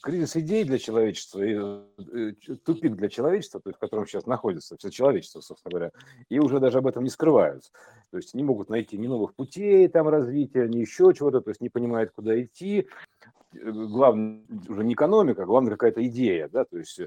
кризис идей для человечества, и, э, тупик для человечества, то есть, в котором сейчас находится все человечество, собственно говоря, и уже даже об этом не скрывают. То есть не могут найти ни новых путей там развития, ни еще чего-то, то есть не понимают, куда идти. Э, главное уже не экономика, а главное какая-то идея, да, то есть,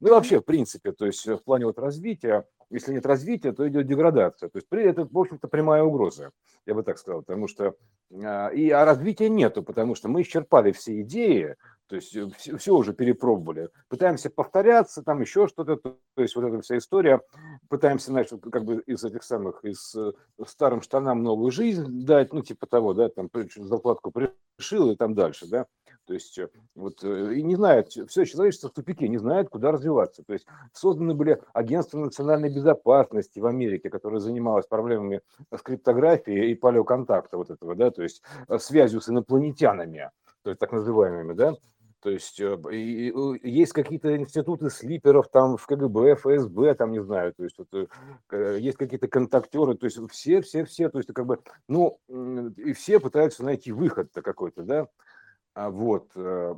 ну и вообще, в принципе, то есть в плане вот развития, если нет развития, то идет деградация. То есть это, в общем-то, прямая угроза, я бы так сказал, потому что а, и а развития нету, потому что мы исчерпали все идеи, то есть все, э, все уже перепробовали. Пытаемся повторяться, там еще что-то, то есть вот эта вся история. Пытаемся, значит, как бы из этих самых, из э, старым штанам новую жизнь дать, ну, типа того, да, там зарплатку пришил и там дальше, да. То есть э, вот и не знает, все человечество в тупике, не знает, куда развиваться. То есть созданы были агентства национальной безопасности в Америке, которое занималось проблемами скриптографии и палеоконтакта вот этого, да, то есть связью с инопланетянами, то есть так называемыми, да, то есть э, есть какие-то институты слиперов там в КГБ, ФСБ, там не знаю, то есть вот, э, есть какие-то контактеры, то есть все, все, все, то есть как бы, ну, и все пытаются найти выход-то какой-то, да, а вот. Э,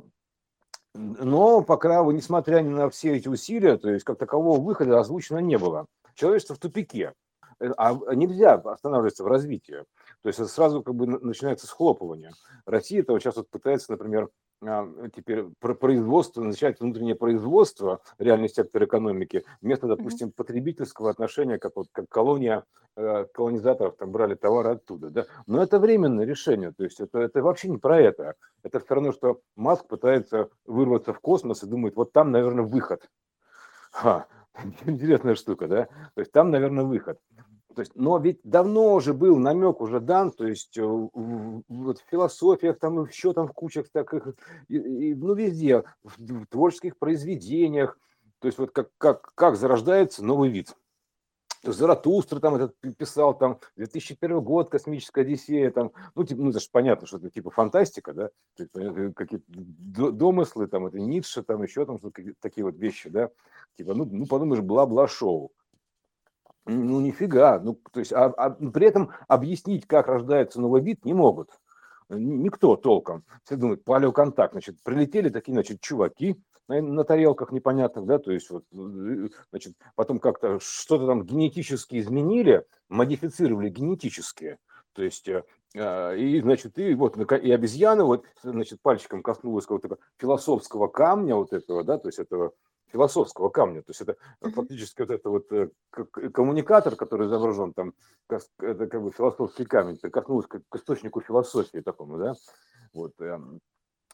но пока, несмотря на все эти усилия, то есть как такового выхода озвучено не было. Человечество в тупике. А нельзя останавливаться в развитии. То есть сразу как бы начинается схлопывание. Россия этого сейчас вот пытается, например, теперь про производство, начать внутреннее производство, реальный сектор экономики, вместо, допустим, потребительского отношения, как вот как колония э, колонизаторов там брали товары оттуда, да. Но это временное решение, то есть это, это вообще не про это. Это все равно, что Маск пытается вырваться в космос и думает, вот там, наверное, выход. Ха, интересная штука, да? То есть там, наверное, выход. То есть, но ведь давно уже был намек уже дан, то есть э, вот в философиях, там еще там в кучах таких, и, и, ну везде, в, в творческих произведениях, то есть вот как, как, как зарождается новый вид. Заратустра там этот писал, там 2001 год, космическая Одиссея, там, ну, типа, ну, это же понятно, что это типа фантастика, да, какие-то домыслы, там, это Ницше, там, еще там, такие вот вещи, да, типа, ну, ну подумаешь, бла-бла-шоу. Ну, нифига. Ну, то есть, а, а, при этом объяснить, как рождается новый вид, не могут. Никто толком. Все думают, палеоконтакт. Значит, прилетели такие, значит, чуваки на, на тарелках непонятных, да, то есть, вот, э, значит, потом как-то что-то там генетически изменили, модифицировали генетически. То есть, э, а, и, значит, и вот, и обезьяна, вот, значит, пальчиком коснулась какого-то философского камня вот этого, да, то есть этого философского камня. То есть это фактически вот это вот э, коммуникатор, который изображен там, это как бы философский камень, прикоснулся к, к источнику философии такому, да, вот, эм,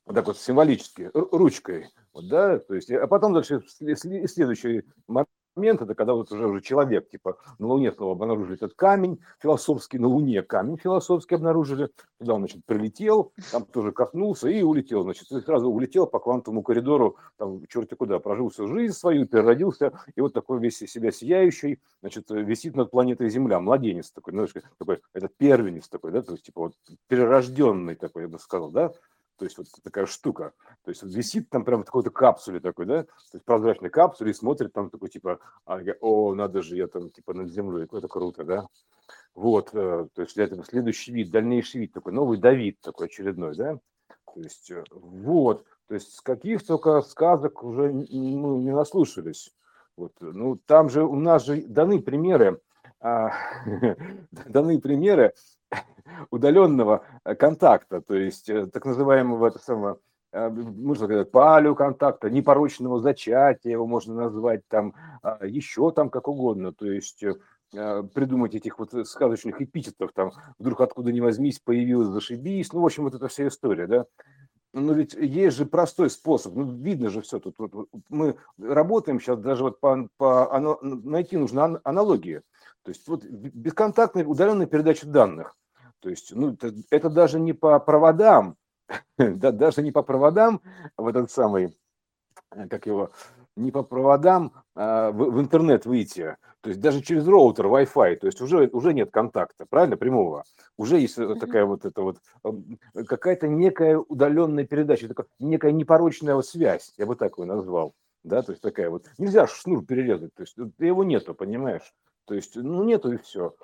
вот так вот символически, ручкой, вот, да, то есть, а потом дальше следующий момент, это когда вот уже, уже человек, типа, на Луне снова обнаружили этот камень философский, на Луне камень философский обнаружили, туда он, значит, прилетел, там тоже коснулся и улетел, значит, и сразу улетел по квантовому коридору, там, черти куда, прожил всю жизнь свою, переродился, и вот такой весь себя сияющий, значит, висит над планетой Земля, младенец такой, ну, такой, этот первенец такой, да, то есть, типа, вот, перерожденный такой, я бы сказал, да, то есть вот такая штука. То есть висит там прямо в какой-то капсуле такой, да, то есть прозрачной капсуле и смотрит там такой типа, а, о, надо же, я там типа над землей, это круто, да. Вот, э, то есть для следующий вид, дальнейший вид такой, новый Давид такой очередной, да. То есть э, вот, то есть с каких только сказок уже ну, не наслушались. Вот, ну там же у нас же даны примеры, а, даны примеры удаленного э, контакта, то есть э, так называемого это самого э, можно сказать, палео контакта, непорочного зачатия, его можно назвать там, а, еще там как угодно, то есть придумать этих вот сказочных эпитетов, там, вдруг откуда ни возьмись, появилась, зашибись, ну, в общем, вот эта вся история, да. Ну, ведь есть же простой способ, ну, видно же все тут. Вот, мы работаем сейчас даже вот по, по найти нужно аналогии. То есть вот бесконтактная удаленная передача данных. То есть, ну, это, это даже не по проводам, да, даже не по проводам в этот самый, э, как его, не по проводам а в, в интернет выйти, то есть даже через роутер Wi-Fi, то есть уже, уже нет контакта, правильно, прямого. Уже есть такая вот это вот, какая-то некая удаленная передача, такая некая непорочная связь, я бы так его назвал. Да, то есть такая вот, нельзя шнур перерезать, то есть его нету, понимаешь? То есть, ну, нету и все.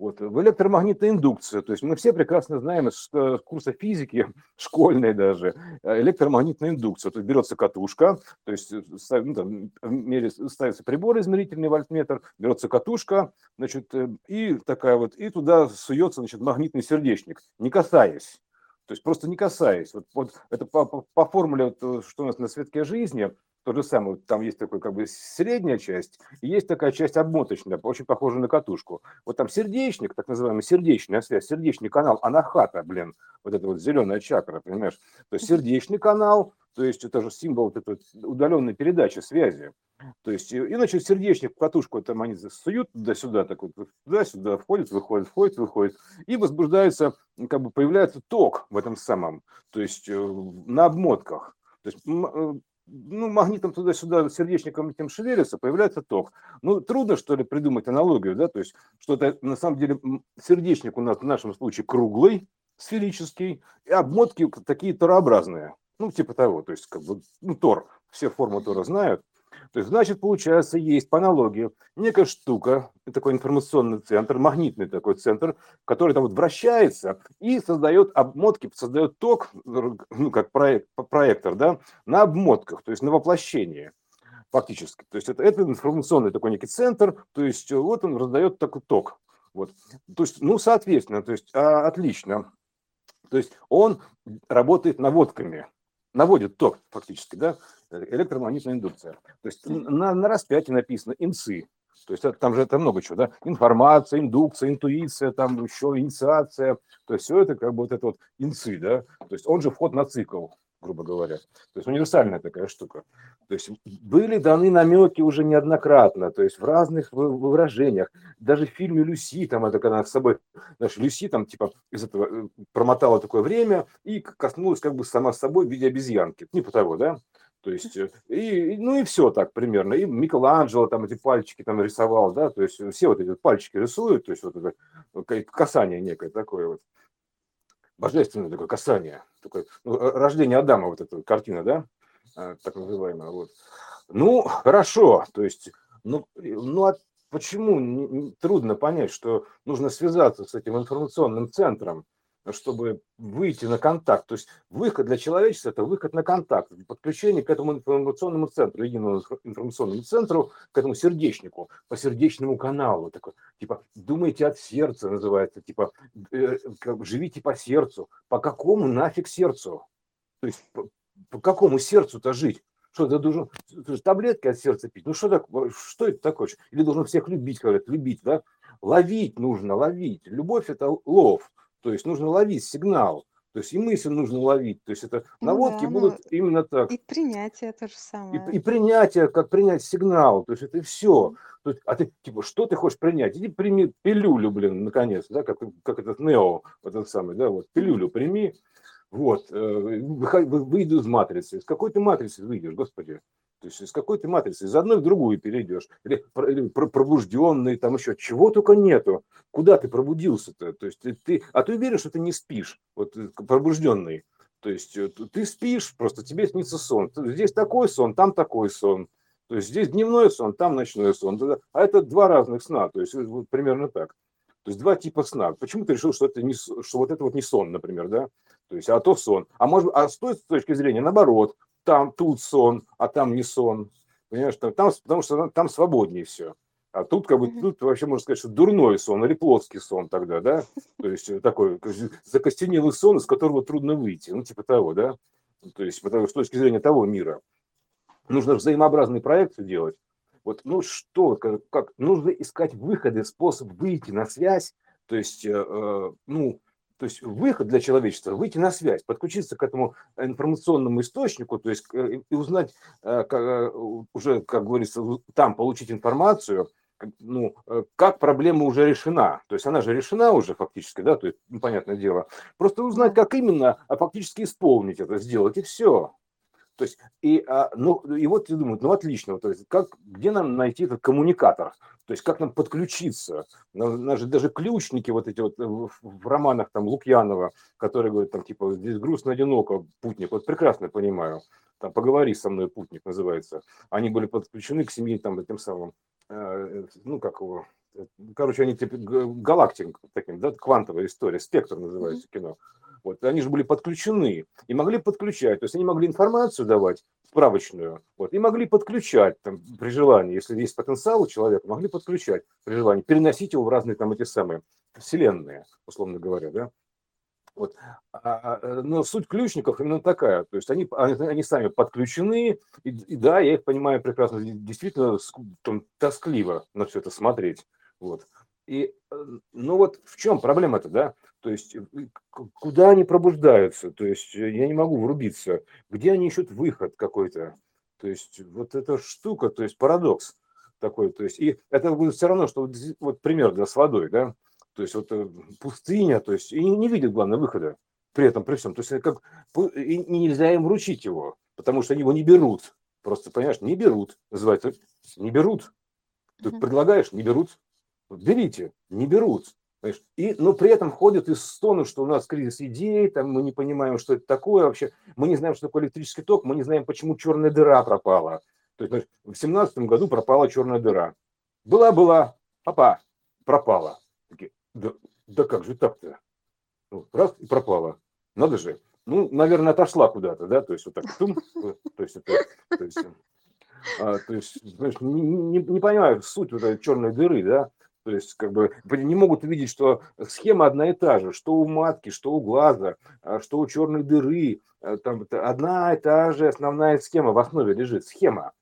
Вот, в электромагнитной индукции, то есть мы все прекрасно знаем из курса физики, школьной даже, э, электромагнитная индукция. То есть берется катушка, то есть э, ну, там, ставится прибор измерительный вольтметр, берется катушка, значит, э, и такая вот, и туда суется, значит, магнитный сердечник, не касаясь. То есть просто не касаясь. Вот, вот это по, по, по формуле, вот, что у нас на светке жизни, то же самое, там есть такой как бы средняя часть, и есть такая часть обмоточная, очень похожая на катушку. Вот там сердечник, так называемый сердечная связь, сердечный канал, анахата, блин, вот это вот зеленая чакра, понимаешь? То есть сердечный канал, то есть это же символ вот этой удаленной передачи связи. То есть, и, значит, сердечник, катушку там они суют туда-сюда, так вот, туда-сюда, входит, выходит, входит, выходит, и возбуждается, как бы появляется ток в этом самом, то есть э, на обмотках. То есть э, ну, магнитом туда-сюда, сердечником этим шевелится, появляется ток. Ну, трудно, что ли, придумать аналогию, да, то есть, что это, на самом деле, сердечник у нас в нашем случае круглый, сферический, и обмотки такие торообразные, ну, типа того, то есть, как бы, ну, тор, все формы тора знают, то есть, значит, получается, есть по аналогии некая штука, такой информационный центр, магнитный такой центр, который там вот вращается и создает обмотки, создает ток, ну, как проект, проектор, да, на обмотках, то есть на воплощение фактически. То есть это, это информационный такой некий центр, то есть вот он раздает такой ток. Вот. То есть, ну, соответственно, то есть, а, отлично. То есть он работает наводками, наводит ток фактически, да, электромагнитная индукция. То есть на, на распятии написано инцы, то есть там же это много чего, да, информация, индукция, интуиция, там еще инициация, то есть все это как бы вот это вот инцы, да, то есть он же вход на цикл, грубо говоря. То есть универсальная такая штука. То есть были даны намеки уже неоднократно, то есть в разных выражениях. Даже в фильме «Люси», там это когда с собой, знаешь, Люси там типа из этого э, промотала такое время и коснулась как бы сама собой в виде обезьянки. Типа того, да? То есть, э, и, ну и все так примерно. И Микеланджело там эти пальчики там рисовал, да, то есть все вот эти пальчики рисуют, то есть вот это касание некое такое вот божественное такое касание, такое, ну, рождение Адама, вот эта картина, да, а, так называемая, вот. Ну, хорошо, то есть, ну, ну а почему трудно понять, что нужно связаться с этим информационным центром, чтобы выйти на контакт. То есть выход для человечества – это выход на контакт, подключение к этому информационному центру, единому информационному центру, к этому сердечнику, по сердечному каналу. Такой, типа, думайте от сердца, называется, типа, э, живите по сердцу. По какому нафиг сердцу? То есть по, по какому сердцу-то жить? Что ты должен таблетки от сердца пить? Ну что так, что это такое? Или должен всех любить, говорят, любить, да? Ловить нужно, ловить. Любовь – это лов. То есть нужно ловить сигнал. То есть и мысль нужно ловить. То есть это ну наводки да, будут именно так. И принятие то же самое. И, и принятие, как принять сигнал. То есть это все. То есть, а ты типа, что ты хочешь принять? Иди прими пилюлю, блин, наконец, да, как, как этот Нео, вот этот самый, да, вот, пилюлю прими, вот, э, выйду из матрицы. Из какой ты матрицы выйдешь, господи? То есть из какой ты матрицы, из одной в другую перейдешь, или, или пробужденный, там еще, чего только нету. Куда ты пробудился-то? То есть ты, а ты уверен, что ты не спишь, вот э, пробужденный. То есть э, ты спишь, просто тебе снится сон. Здесь такой сон, там такой сон. То есть здесь дневной сон, там ночной сон. А это два разных сна, то есть вот примерно так. То есть два типа сна. Почему ты решил, что это не, что вот это вот не сон, например, да? То есть, а то сон. А может, а с той точки зрения, наоборот, там тут сон, а там не сон. Понимаешь, там, потому что там свободнее все. А тут как бы тут вообще можно сказать, что дурной сон или плоский сон тогда, да? То есть э, такой закостенелый сон, из которого трудно выйти, ну типа того, да? То есть потому что с точки зрения того мира нужно взаимообразный проект делать. Вот, ну что, как, как нужно искать выходы, способ выйти на связь, то есть, э, э ну, то есть выход для человечества, выйти на связь, подключиться к этому информационному источнику, то есть э, и узнать, э, э, уже, как говорится, там получить информацию, ну, как проблема уже решена. То есть она же решена уже фактически, да, то есть, ну, понятное дело. Просто узнать, как именно, а фактически исполнить это, сделать, и все. То есть, и, а, ну, и вот я думаю, ну отлично, то есть, как, где нам найти этот коммуникатор? То есть, как нам подключиться? Наши даже ключники вот эти вот в, в романах там Лукьянова, которые говорят там типа здесь грустно одиноко, путник, вот прекрасно понимаю, там поговори со мной, путник называется. Они были подключены к семье там тем самым, э, ну как его, короче, они типа галактик таким, да, квантовая история, спектр называется кино. Вот, они же были подключены и могли подключать, то есть они могли информацию давать справочную, вот, и могли подключать там, при желании, если есть потенциал у человека, могли подключать при желании, переносить его в разные там эти самые вселенные, условно говоря, да. Вот. А, а, э, но суть ключников именно такая, то есть они, они, сами подключены, и, и да, я их понимаю прекрасно, действительно там, тоскливо на все это смотреть. Вот. И, э, ну вот в чем проблема-то, да? То есть э, куда они пробуждаются? То есть я не могу врубиться. Где они ищут выход какой-то? То есть вот эта штука, то есть парадокс такой. То есть и это будет все равно, что вот, вот пример да, с водой, да? то есть вот э, пустыня, то есть и не, видит главного выхода при этом, при всем. То есть как и нельзя им вручить его, потому что они его не берут. Просто, понимаешь, не берут. Называется, не берут. Ты предлагаешь, не берут. Берите, не берут. Понимаешь? И, но при этом ходят и стонут, что у нас кризис идей, там мы не понимаем, что это такое вообще, мы не знаем, что такое электрический ток, мы не знаем, почему черная дыра пропала. То есть в семнадцатом году пропала черная дыра. Была-была, папа, пропала. Такие, да, да как же так-то? Ну, раз и пропала. Надо же. Ну, наверное, отошла куда-то, да, то есть вот так, тум, то есть это, то есть, а, то есть знаешь, не, не, не понимаю суть вот этой черной дыры, да, то есть как бы не могут увидеть, что схема одна и та же, что у матки, что у глаза, а, что у черной дыры, а, там одна и та же основная схема в основе лежит, схема.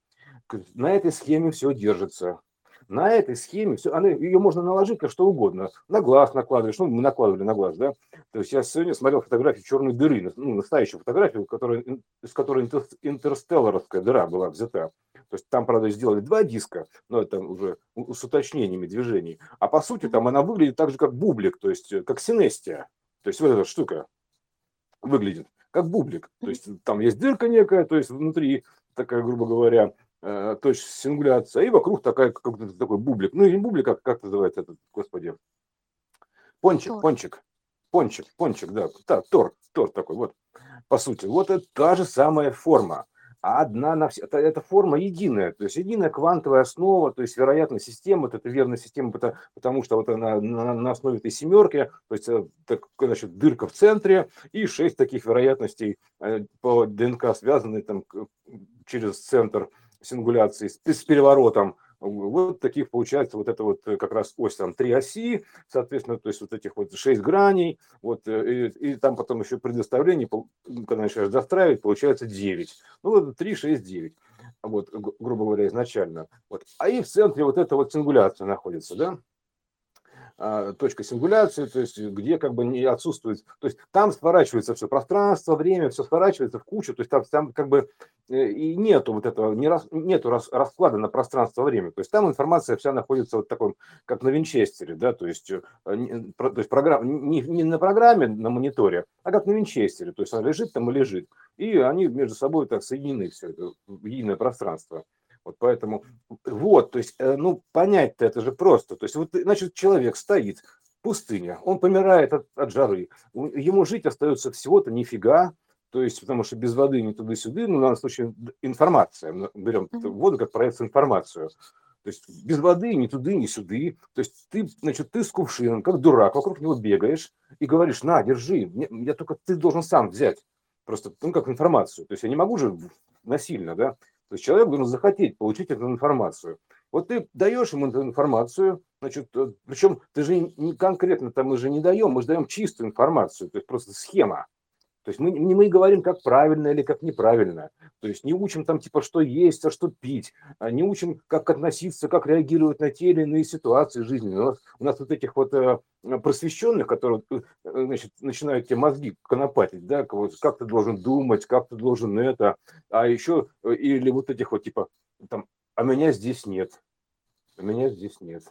На этой схеме все держится на этой схеме все, она, ее можно наложить на что угодно. На глаз накладываешь, ну, мы накладывали на глаз, да. То есть я сегодня смотрел фотографию черной дыры, ну, настоящую фотографию, которая, из которой интерстелларовская дыра была взята. То есть там, правда, сделали два диска, но это уже с уточнениями движений. А по сути там она выглядит так же, как бублик, то есть э, как синестия. То есть вот эта штука выглядит как бублик. То есть там есть дырка некая, то есть внутри такая, грубо говоря, э, точка сингуляция, и вокруг такая, как такой бублик. Ну, не бублик, как, как называется этот, господи, пончик, тор. пончик, пончик, пончик, да, да, тор, тор такой, вот, по сути. Вот это та же самая форма а одна на все. Это, это форма единая, то есть единая квантовая основа, то есть вероятная система, вот это верная система, потому, потому что вот она на, на основе этой семерки, то есть э, так, значит, дырка в центре и шесть таких вероятностей э, по ДНК связаны там через центр сингуляции с, переворотом вот таких получается вот это вот э, как раз ось там три оси, соответственно, то есть вот этих вот шесть граней, вот, э, и, и там потом еще предоставление, когда начинаешь достраивать, получается 9. Ну вот 3, 6, 9, вот, грубо говоря, изначально. Вот. А и в центре вот эта вот сингуляция находится, да, точка сингуляции, то есть где как бы не отсутствует, то есть там сворачивается все пространство, время, все сворачивается в кучу, то есть там, там как бы э, и нету вот этого, не рас, нету рас, расклада на пространство время, то есть там информация вся находится вот таком, как на винчестере, да, то есть, э, то есть программа, не, не на программе, на мониторе, а как на винчестере, то есть она лежит там и лежит, и они между собой так соединены все это, единое пространство. Вот поэтому, вот, то есть, э, ну, понять-то это же просто. То есть, вот, значит, человек стоит, пустыня, он помирает от, от жары, ему жить остается всего-то нифига, то есть, потому что без воды ни туда-сюда, ну, в данном случае информация, мы берем воду как проекцию информацию, то есть без воды ни туды, ни сюды. То есть ты, значит, ты с кувшином, как дурак, вокруг него бегаешь и говоришь, на, держи, я только ты должен сам взять. Просто, ну, как информацию. То есть я не могу же насильно, да. То есть человек должен захотеть получить эту информацию. Вот ты даешь ему эту информацию, значит, э, причем ты же не конкретно там мы же не даем, мы же даем чистую информацию, то есть просто схема. То есть мы не мы говорим, как правильно или как неправильно. То есть не учим там типа, что есть, а что пить. А не учим, как относиться, как реагировать на те или иные ситуации жизни. У нас, у нас вот этих вот э, просвещенных, которые э, значит, начинают тебе мозги конопатить, да, как ты должен думать, как ты должен это. А еще, э, или вот этих вот типа, там, а меня здесь нет. А меня здесь нет.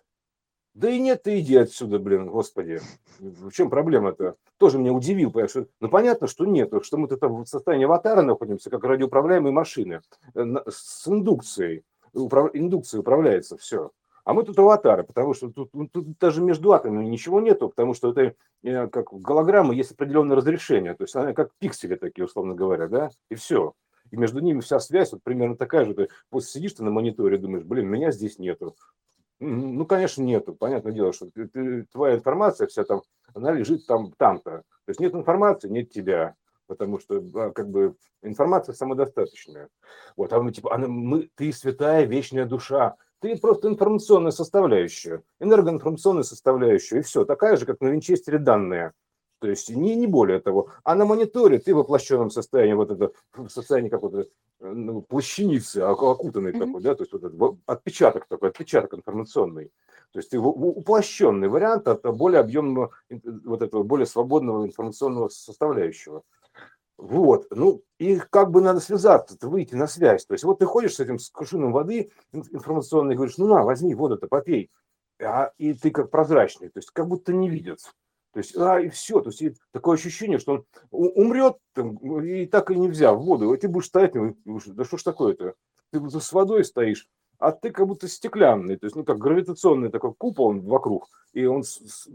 Да и нет, ты иди отсюда, блин, господи. В чем проблема-то? Тоже меня удивил, потому что, ну понятно, что нет, что мы тут в состоянии аватара находимся, как радиоуправляемые машины, э, с индукцией. Управ... Индукцией управляется все. А мы тут аватары, потому что тут, ну, тут даже между атомами ничего нету, потому что это э, как голограмма есть определенное разрешение, то есть она как пиксели такие, условно говоря, да, и все. И между ними вся связь вот примерно такая же. Ты вот сидишь ты на мониторе, думаешь, блин, меня здесь нету Ну, конечно, нету. Понятное дело, что ты, ты, твоя информация вся там, она лежит там, там-то. То есть нет информации, нет тебя. Потому что а, как бы информация самодостаточная. Вот, а мы типа, она, мы, ты святая вечная душа. Ты просто информационная составляющая, энергоинформационная составляющая, и все. Такая же, как на винчестере данные. То есть не, не более того. А на мониторе ты в воплощенном состоянии, вот это в состоянии какой-то ну, плащаницы, окутанный mm-hmm. такой, да, то есть вот этот отпечаток такой, отпечаток информационный. То есть уплощенный вариант от более объемного, вот этого более свободного информационного составляющего. Вот, ну, и как бы надо связаться, выйти на связь. То есть вот ты ходишь с этим с кувшином воды информационной говоришь, ну на, возьми воду-то, попей. А, и ты как прозрачный, то есть как будто не видят. То есть, а, и все. То есть, такое ощущение, что он умрет там, и так и не взяв воду. И ты будешь стоять, да что ж такое-то? Ты с водой стоишь, а ты как будто стеклянный, то есть, ну, как гравитационный такой купол вокруг, и он,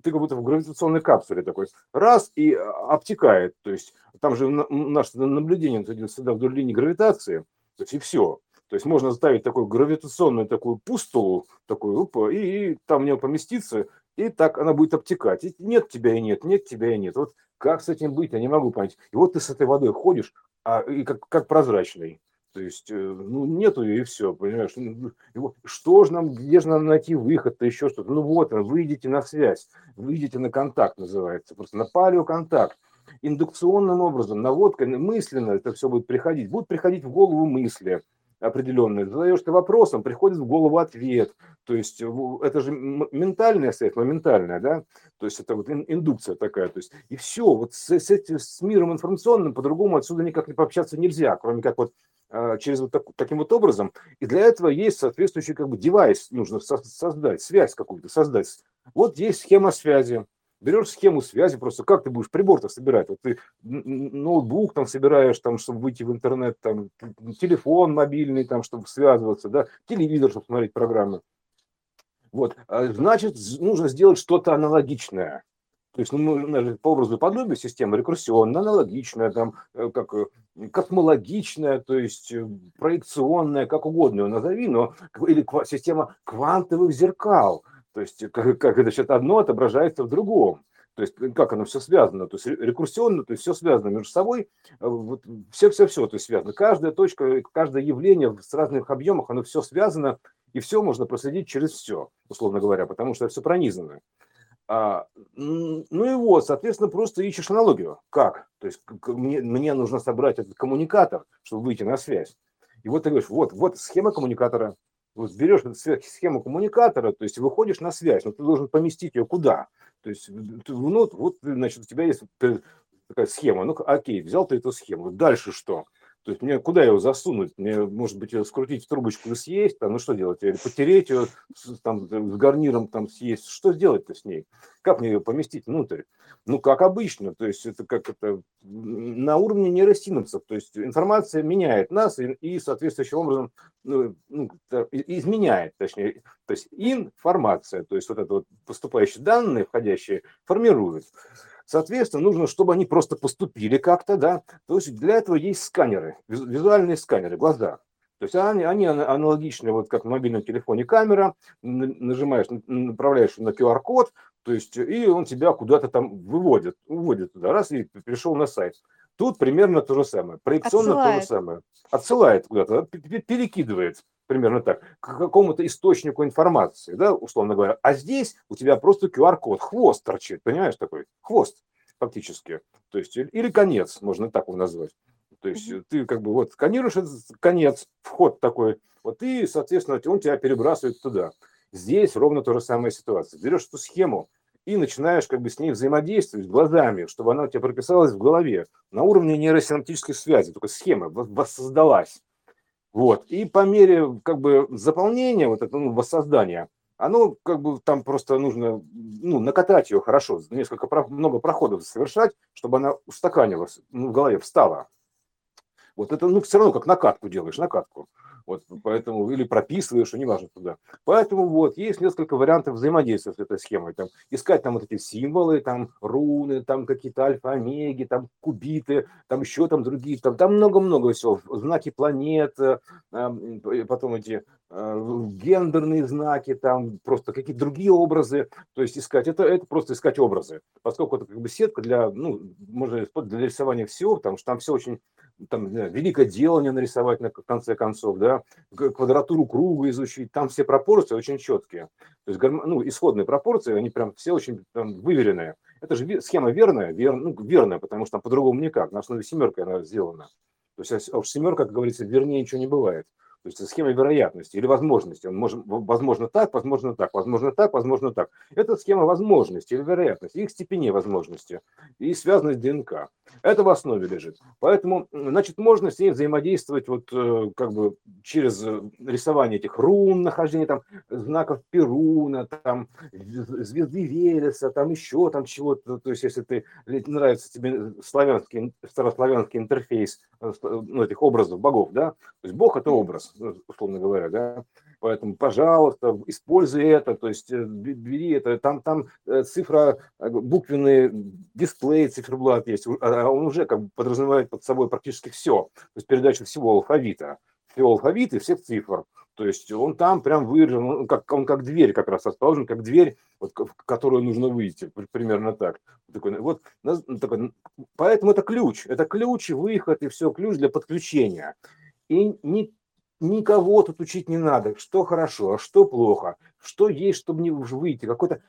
ты как будто в гравитационной капсуле такой, раз, и обтекает, то есть, там же наше наблюдение всегда вдоль линии гравитации, то есть, и все. То есть можно ставить такую гравитационную такую пустулу, такую, опа, и, и там в нее поместиться, и так она будет обтекать. И нет тебя и нет, нет тебя и нет. Вот как с этим быть, я не могу понять. И вот ты с этой водой ходишь, а, и как, как прозрачный. То есть, э, ну, нету ее и все, понимаешь? Ну, ну, что же нам, где же нам найти выход-то, еще что-то? Ну, вот, выйдите на связь, выйдите на контакт, называется, просто на палеоконтакт. Индукционным образом, наводкой, мысленно это все будет приходить. Будут приходить в голову мысли, определенные, задаешь ты вопросом, приходит в голову ответ. То есть это же ментальная связь, моментальная, да? То есть это вот индукция такая. То есть и все, вот с, с, этим, с миром информационным по-другому отсюда никак не пообщаться нельзя, кроме как вот а, через вот так, таким вот образом. И для этого есть соответствующий как бы девайс, нужно создать, связь какую-то создать. Вот есть схема связи, берешь схему связи, просто как ты будешь прибор-то собирать? Вот ты ноутбук там собираешь, там, чтобы выйти в интернет, там, телефон мобильный, там, чтобы связываться, да, телевизор, чтобы смотреть программы. Вот, а, значит, нужно сделать что-то аналогичное. То есть, ну, по образу подобия система рекурсионная, аналогичная, там, э, как э, космологичная, то есть э, проекционная, как угодно ее назови, но или система квантовых зеркал. То есть как, как это сейчас одно отображается в другом. То есть как оно все связано, то есть рекурсионно, то есть все связано между собой, вот все-все-все, то есть связано. Каждая точка, каждое явление с разных объемах, оно все связано, и все можно проследить через все, условно говоря, потому что все пронизано. А, ну и вот, соответственно, просто ищешь аналогию. Как? То есть мне, мне нужно собрать этот коммуникатор, чтобы выйти на связь. И вот ты говоришь, вот, вот схема коммуникатора, вот берешь схему коммуникатора, то есть выходишь на связь, но ты должен поместить ее куда? То есть, ну, вот, значит, у тебя есть такая схема, ну, окей, взял ты эту схему, дальше что? То есть мне куда его засунуть? Мне, может быть, ее скрутить в трубочку и съесть, там, ну что делать? Или потереть ее там, с гарниром там съесть? Что сделать-то с ней? Как мне ее поместить внутрь? Ну, как обычно, то есть это как это на уровне нейросинапсов, то есть информация меняет нас и, и соответствующим образом ну, ну, изменяет, точнее, то есть информация, то есть вот это вот поступающие данные, входящие, формируют. Соответственно, нужно, чтобы они просто поступили как-то, да. То есть для этого есть сканеры, визуальные сканеры, глаза. То есть они, они аналогичны, вот как в мобильном телефоне камера, нажимаешь, направляешь на QR-код, то есть и он тебя куда-то там выводит, выводит туда, раз и пришел на сайт. Тут примерно то же самое, проекционно Отсылает. то же самое. Отсылает куда-то, перекидывает примерно так, к какому-то источнику информации, да, условно говоря. А здесь у тебя просто QR-код, хвост торчит, понимаешь, такой хвост фактически. То есть, или конец, можно так его назвать. То есть mm-hmm. ты как бы вот сканируешь этот конец, вход такой, вот и, соответственно, он тебя перебрасывает туда. Здесь ровно та же самая ситуация. Берешь эту схему и начинаешь как бы с ней взаимодействовать глазами, чтобы она у тебя прописалась в голове на уровне нейросинаптической связи, только схема воссоздалась. Вот. И по мере как бы заполнения, вот этого ну, воссоздания, оно как бы там просто нужно ну, накатать ее хорошо, несколько много проходов совершать, чтобы она устаканилась, ну, в голове встала. Вот это, ну, все равно как накатку делаешь, накатку. Вот, поэтому, или прописываешь, неважно туда. Поэтому вот, есть несколько вариантов взаимодействия с этой схемой. Там, искать там вот эти символы, там руны, там какие-то альфа-омеги, там кубиты, там еще там другие, там, там много-много всего. Знаки планет, э, потом эти э, гендерные знаки, там просто какие-то другие образы, то есть искать, это, это просто искать образы, поскольку это как бы сетка для, ну, можно для рисования всего, потому что там все очень там, знаю, великое делание нарисовать на конце концов, да, квадратуру круга изучить, там все пропорции очень четкие. То есть, ну, исходные пропорции, они прям все очень там, выверенные. Это же схема верная, вер, ну, верная, потому что по-другому никак, на основе семерка она сделана. То есть, а уж семерка, как говорится, вернее ничего не бывает. То есть схема вероятности или возможности. Он может, возможно так, возможно так, возможно так, возможно так. Это схема возможности или вероятности, их степеней возможности и связанность ДНК. Это в основе лежит. Поэтому, значит, можно с ней взаимодействовать вот э, как бы через э, рисование этих рун, нахождение там знаков Перуна, там звезды Велеса, там еще там чего-то. То есть, если ты нравится тебе славянский, старославянский интерфейс э, ну, этих образов богов, да, то есть Бог это образ ну, условно говоря, да, поэтому, пожалуйста, используй это, то есть э, бери это, там, там э, цифра, э, буквенный дисплей, циферблат есть, а, а он уже как бы подразумевает под собой практически все, то есть передачу всего алфавита, всего алфавита и всех цифр, то есть он там прям выражен, он как, он как дверь как раз расположен, как дверь, вот, в которую нужно выйти, примерно так. Такой, вот, такой, поэтому это ключ, это ключ, выход и все, ключ для подключения. И не никого тут учить не надо, что хорошо, а что плохо, что есть, чтобы не выйти, какое-то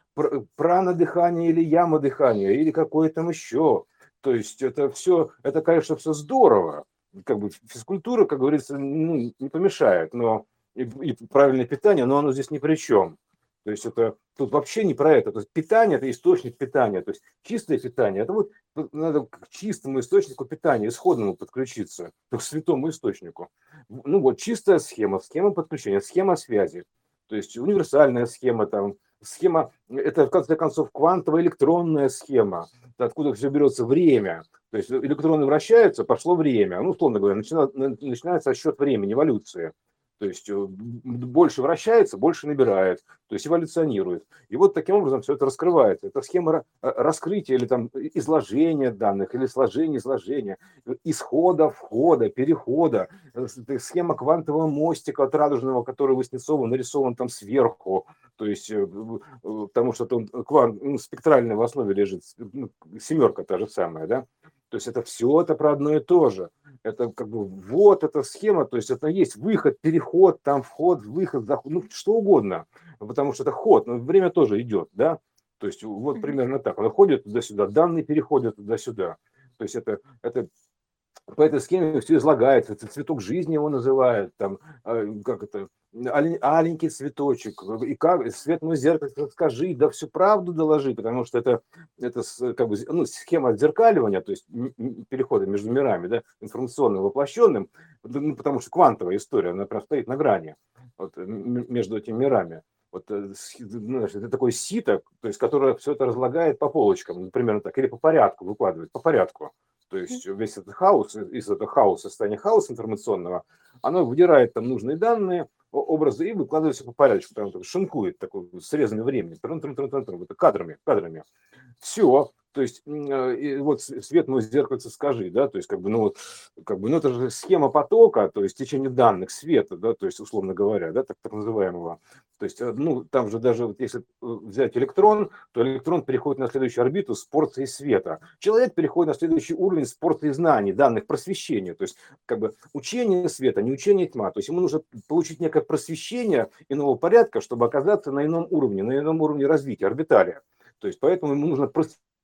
пранодыхание или яма дыхания, или какое там еще. То есть это все, это, конечно, все здорово. Как бы физкультура, как говорится, ну, не помешает, но и, и правильное питание, но оно здесь ни при чем. То есть это тут вообще не про это. То есть питание – это источник питания. То есть чистое питание – это вот надо к чистому источнику питания, исходному подключиться, к святому источнику. Ну вот чистая схема, схема подключения, схема связи. То есть универсальная схема, там, схема, это в конце концов квантовая электронная схема, откуда все берется время. То есть электроны вращаются, пошло время. Ну, условно говоря, начинается отсчет времени, эволюция. То есть э, больше вращается, больше набирает, то есть эволюционирует. И вот таким образом все это раскрывается. Это схема э, раскрытия или там изложения данных, или сложения, изложения, исхода, входа, перехода, э, схема квантового мостика от радужного, который Васнецовым нарисован там сверху, то есть потому что он квант, ну, спектральный в основе лежит, ну, семерка та же самая, да, то есть это все это про одно и то же. Это как бы вот эта схема, то есть это есть выход, переход, там вход, выход, заход, ну что угодно, потому что это ход, но время тоже идет, да. То есть вот примерно так. Он ходит туда-сюда, данные переходят туда-сюда. То есть это, это по этой схеме все излагается. Цветок жизни его называют, там, а, как это, аленький цветочек, и как, свет мой зеркало, скажи, да всю правду доложи, потому что это, это как бы, ну, схема отзеркаливания, то есть перехода между мирами, да, информационным, воплощенным, ну, потому что квантовая история, она прям стоит на грани вот, между этими мирами. Вот, э, знаешь, это такой сито, то есть, которое все это разлагает по полочкам, например, так, или по порядку выкладывает, по порядку. То есть весь этот хаос, из этого хаоса, состояние хаоса информационного, оно выдирает там нужные данные, образы и выкладывает все по порядку, там шинкует такой срезами времени, трун -трун -трун -трун -трун, это кадрами, кадрами. Все, то есть и вот свет мой зеркальце скажи, да, то есть как бы, ну вот, как бы, ну это же схема потока, то есть течение данных света, да, то есть условно говоря, да, так, так называемого. То есть, э, ну, там же даже вот если э, взять электрон, то электрон переходит на следующую орбиту с порцией света. Человек переходит на следующий уровень с порцией знаний, данных, просвещения. То есть, как бы учение света, не учение тьма. То есть, ему нужно получить некое просвещение иного порядка, чтобы оказаться на ином уровне, на ином уровне развития, орбиталия. То есть, поэтому ему нужно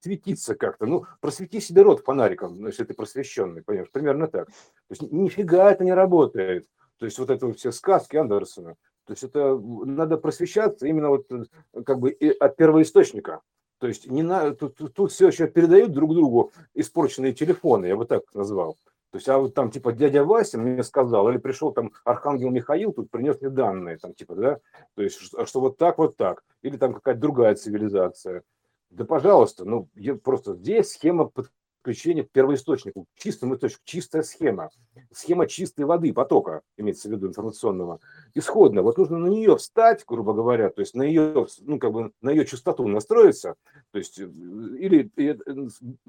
светиться как-то. Ну, просвети себе рот фонариком, ну, если ты просвещенный, понимаешь, примерно так. То есть нифига это не работает. То есть вот это вот все сказки Андерсона. То есть это надо просвещаться именно вот э, как бы от первоисточника. То есть не на, тут, тут все еще передают друг другу испорченные телефоны, я бы так назвал. То есть, а вот там, типа, дядя Вася мне сказал, или пришел там Архангел Михаил, тут принес мне данные, там, типа, да, то есть, что, что вот так, вот так, или там какая-то другая цивилизация. Да, пожалуйста, ну, просто здесь схема подключение к первоисточнику, к чистому источнику, чистая схема, схема чистой воды, потока, имеется в виду информационного, исходно. Вот нужно на нее встать, грубо говоря, то есть на ее, ну, как бы на ее частоту настроиться, то есть, э, или э,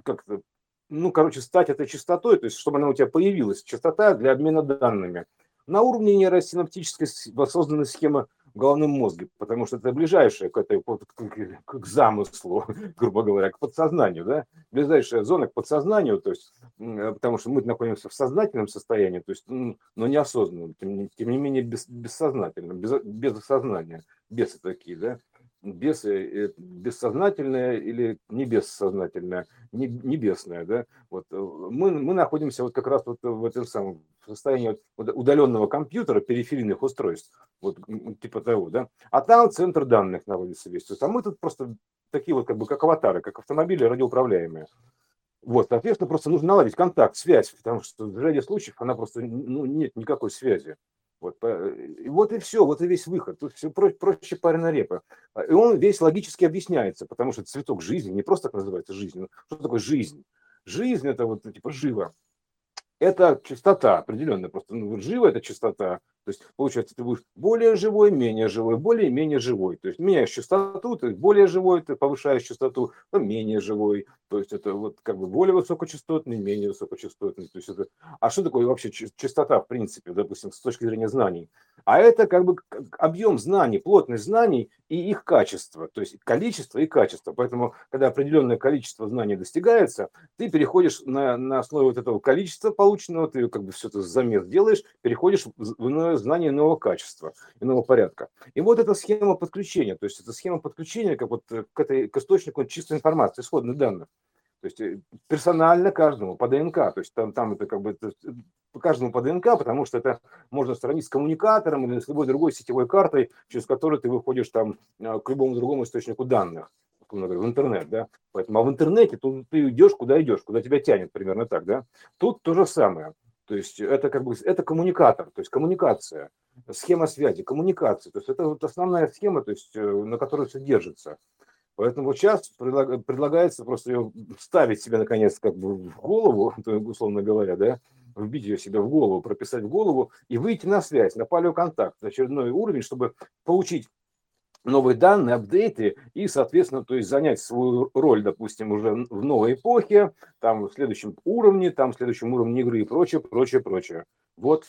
как-то, ну, короче, стать этой частотой, то есть, чтобы она у тебя появилась, частота для обмена данными. На уровне нейросинаптической воссозданной схемы в головном мозге, потому что это ближайшее к, этой, к, к замыслу, грубо говоря, к подсознанию, да, ближайшая зона к подсознанию, то есть, э, потому что мы находимся в сознательном состоянии, то есть, но неосознанном, тем, тем не менее без, бессознательном, без, без сознания, бесы такие, да, бесы, э, бессознательное или небессознательное, небесное, да, вот э, мы, мы находимся вот как раз вот в этом самом состоянии удаленного компьютера, периферийных устройств, вот типа того, да, а там центр данных находится весь, то есть, а мы тут просто такие вот как бы как аватары, как автомобили радиоуправляемые. Вот, соответственно, просто нужно наладить контакт, связь, потому что в ряде случаев она просто, ну, нет никакой связи. Вот, и вот и все, вот и весь выход. Тут все проще, проще пареная репа. А, и он весь логически объясняется, потому что цветок жизни не просто так называется жизнь. Что такое жизнь? Жизнь это вот типа живо это частота определенная, просто ну, живо это частота, то есть получается ты будешь более живой, менее живой, более менее живой, то есть меняешь частоту, то есть более живой, ты повышаешь частоту, то менее живой, то есть это вот как бы более высокочастотный, менее высокочастотный, то есть это, а что такое вообще частота в принципе, допустим, с точки зрения знаний? А это как бы объем знаний, плотность знаний и их качество, то есть количество и качество, поэтому когда определенное количество знаний достигается, ты переходишь на, на основе вот этого количества, полученного, ты как бы все это замес делаешь, переходишь в знание нового качества, иного порядка. И вот эта схема подключения, то есть это схема подключения как вот к, этой, к источнику чистой информации, исходных данных. То есть э, персонально каждому по ДНК, то есть там, там это как бы по каждому по ДНК, потому что это можно сравнить с коммуникатором или с любой другой сетевой картой, через которую ты выходишь там э, к любому другому источнику данных в интернет, да, поэтому а в интернете тут ты идешь, куда идешь, куда тебя тянет, примерно так, да. Тут то же самое. То есть это как бы это коммуникатор, то есть коммуникация, схема связи, коммуникация. То есть это вот основная схема, то есть э, на которой все держится. Поэтому вот сейчас предлагается просто ее ставить себе наконец как бы в голову, условно говоря, да, вбить ее себе в голову, прописать в голову и выйти на связь, на палеоконтакт, очередной уровень, чтобы получить новые данные, апдейты и, соответственно, то есть занять свою роль, допустим, уже в новой эпохе, там в следующем уровне, там в следующем уровне игры и прочее, прочее, прочее. Вот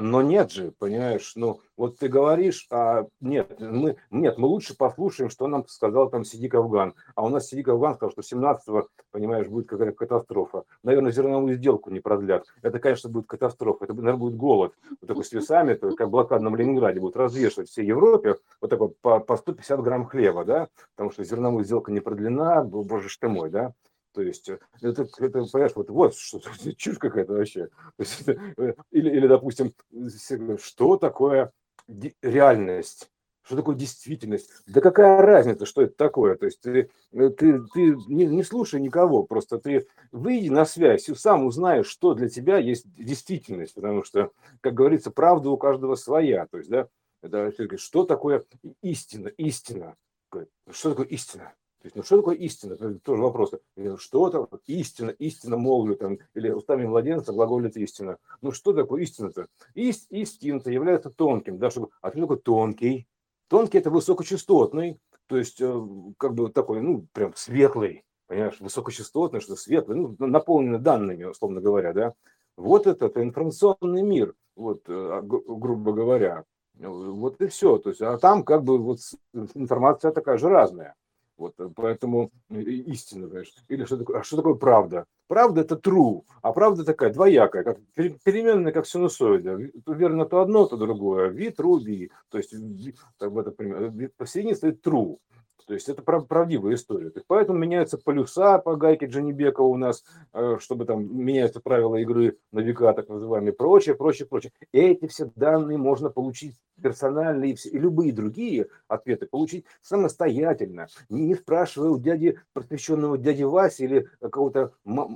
но нет же, понимаешь, ну вот ты говоришь, а нет, мы, нет, мы лучше послушаем, что нам сказал там Сидик Афган. А у нас Сидик Афган сказал, что 17-го, понимаешь, будет какая-то катастрофа. Наверное, зерновую сделку не продлят. Это, конечно, будет катастрофа. Это, наверное, будет голод. Вот такой с весами, это как в блокадном Ленинграде будут развешивать всей Европе вот такой по, по 150 грамм хлеба, да, потому что зерновая сделка не продлена, боже ж ты мой, да. То есть э, это, это понимаешь, вот, вот что чушь какая-то вообще. Есть, э, или, или, допустим, что такое реальность? Что такое действительность? Да какая разница, что это такое? То есть ты, э, ты, ты не, не слушай никого, просто ты выйди на связь и сам узнаешь, что для тебя есть действительность, потому что, как говорится, правда у каждого своя. То есть, да, это, что такое истина? Истина. Что такое истина? То есть, ну что такое истина? Это тоже вопрос. Что это истина, истина молвлю, там, или устами младенца глаголит истина. Ну что такое истина-то? Ист, истина-то является тонким. Да, чтобы, а что такое тонкий? Тонкий – это высокочастотный, то есть э, как бы такой, ну, прям светлый, понимаешь, высокочастотный, что светлый, ну, наполненный данными, условно говоря, да. Вот это, это информационный мир, вот, э, грубо говоря. Вот и все. То есть, а там как бы вот информация такая же разная. Вот, э, поэтому истина, знаешь. Или что такое, а что такое правда? Правда это true, а правда такая двоякая, как переменная, как синусоида. Верно то одно, то другое. V, true, V. То есть, так бы это пример. Посередине стоит true. То есть это правдивая история. То есть поэтому меняются полюса по гайке Джанибека у нас, э, чтобы там меняются правила игры на века, так называемые, прочее, прочее, прочее. Эти все данные можно получить персональные и, любые другие ответы получить самостоятельно, не, не спрашивая у дяди, просвещенного дяди Васи или какого-то